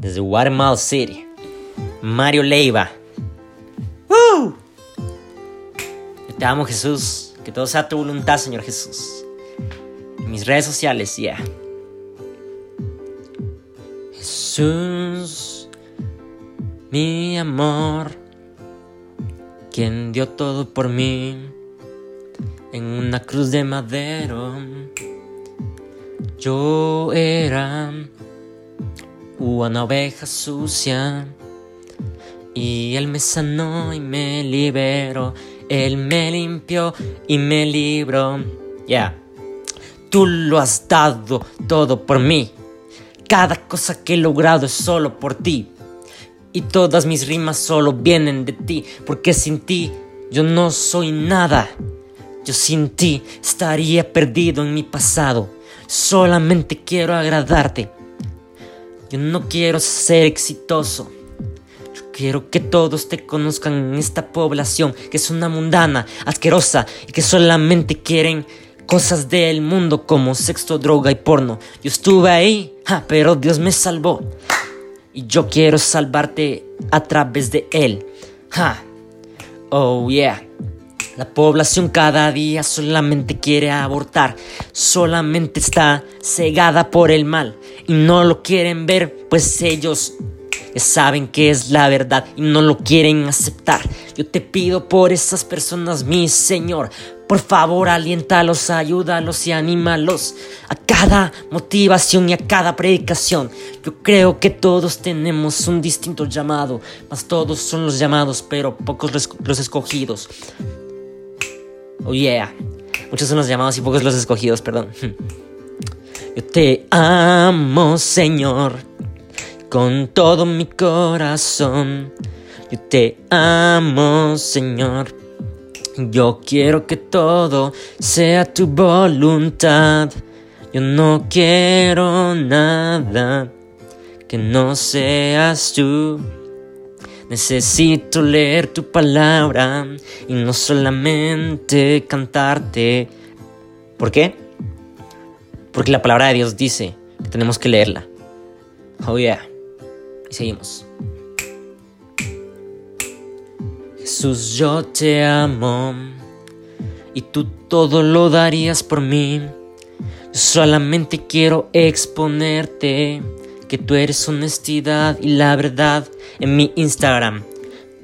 desde Guatemala City, Mario Leiva. ¡Uh! te amo, Jesús. Que todo sea tu voluntad, Señor Jesús. En mis redes sociales, ya. Yeah. Jesús, mi amor, quien dio todo por mí en una cruz de madero. Yo era una oveja sucia y él me sanó y me liberó. Él me limpió y me libró. Ya, tú lo has dado todo por mí. Cada cosa que he logrado es solo por ti. Y todas mis rimas solo vienen de ti, porque sin ti yo no soy nada. Yo sin ti estaría perdido en mi pasado. Solamente quiero agradarte. Yo no quiero ser exitoso. Yo quiero que todos te conozcan en esta población que es una mundana, asquerosa y que solamente quieren cosas del mundo como sexo, droga y porno. Yo estuve ahí, pero Dios me salvó. Y yo quiero salvarte a través de Él. Oh yeah. La población cada día solamente quiere abortar, solamente está cegada por el mal y no lo quieren ver, pues ellos saben que es la verdad y no lo quieren aceptar. Yo te pido por esas personas, mi Señor, por favor, aliéntalos, ayúdalos y anímalos a cada motivación y a cada predicación. Yo creo que todos tenemos un distinto llamado, mas todos son los llamados, pero pocos los escogidos. Oh yeah. Muchos son los llamados y pocos los escogidos, perdón. Yo te amo, Señor, con todo mi corazón. Yo te amo, Señor. Yo quiero que todo sea tu voluntad. Yo no quiero nada que no seas tú. Necesito leer tu palabra y no solamente cantarte. ¿Por qué? Porque la palabra de Dios dice que tenemos que leerla. Oh yeah. Y seguimos. Jesús, yo te amo y tú todo lo darías por mí. Yo solamente quiero exponerte que tú eres honestidad y la verdad en mi Instagram,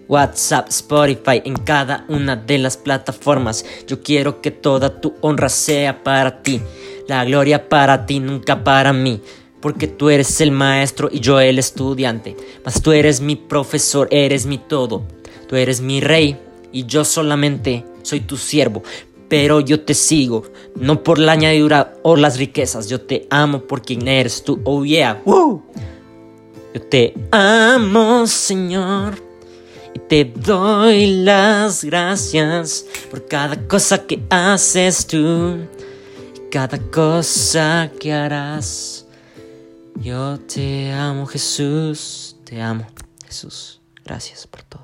WhatsApp, Spotify, en cada una de las plataformas. Yo quiero que toda tu honra sea para ti, la gloria para ti, nunca para mí. Porque tú eres el maestro y yo el estudiante. Mas tú eres mi profesor, eres mi todo. Tú eres mi rey y yo solamente soy tu siervo pero yo te sigo, no por la añadidura o las riquezas, yo te amo por quien eres tú, oh yeah, Yo te amo, Señor, y te doy las gracias por cada cosa que haces tú y cada cosa que harás. Yo te amo, Jesús, te amo, Jesús, gracias por todo.